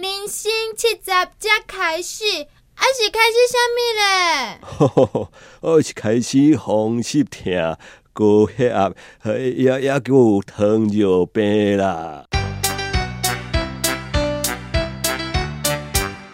人生七十才开始，还是开始啥物咧？哦是开始风湿痛，高血压，还也也叫糖尿病啦。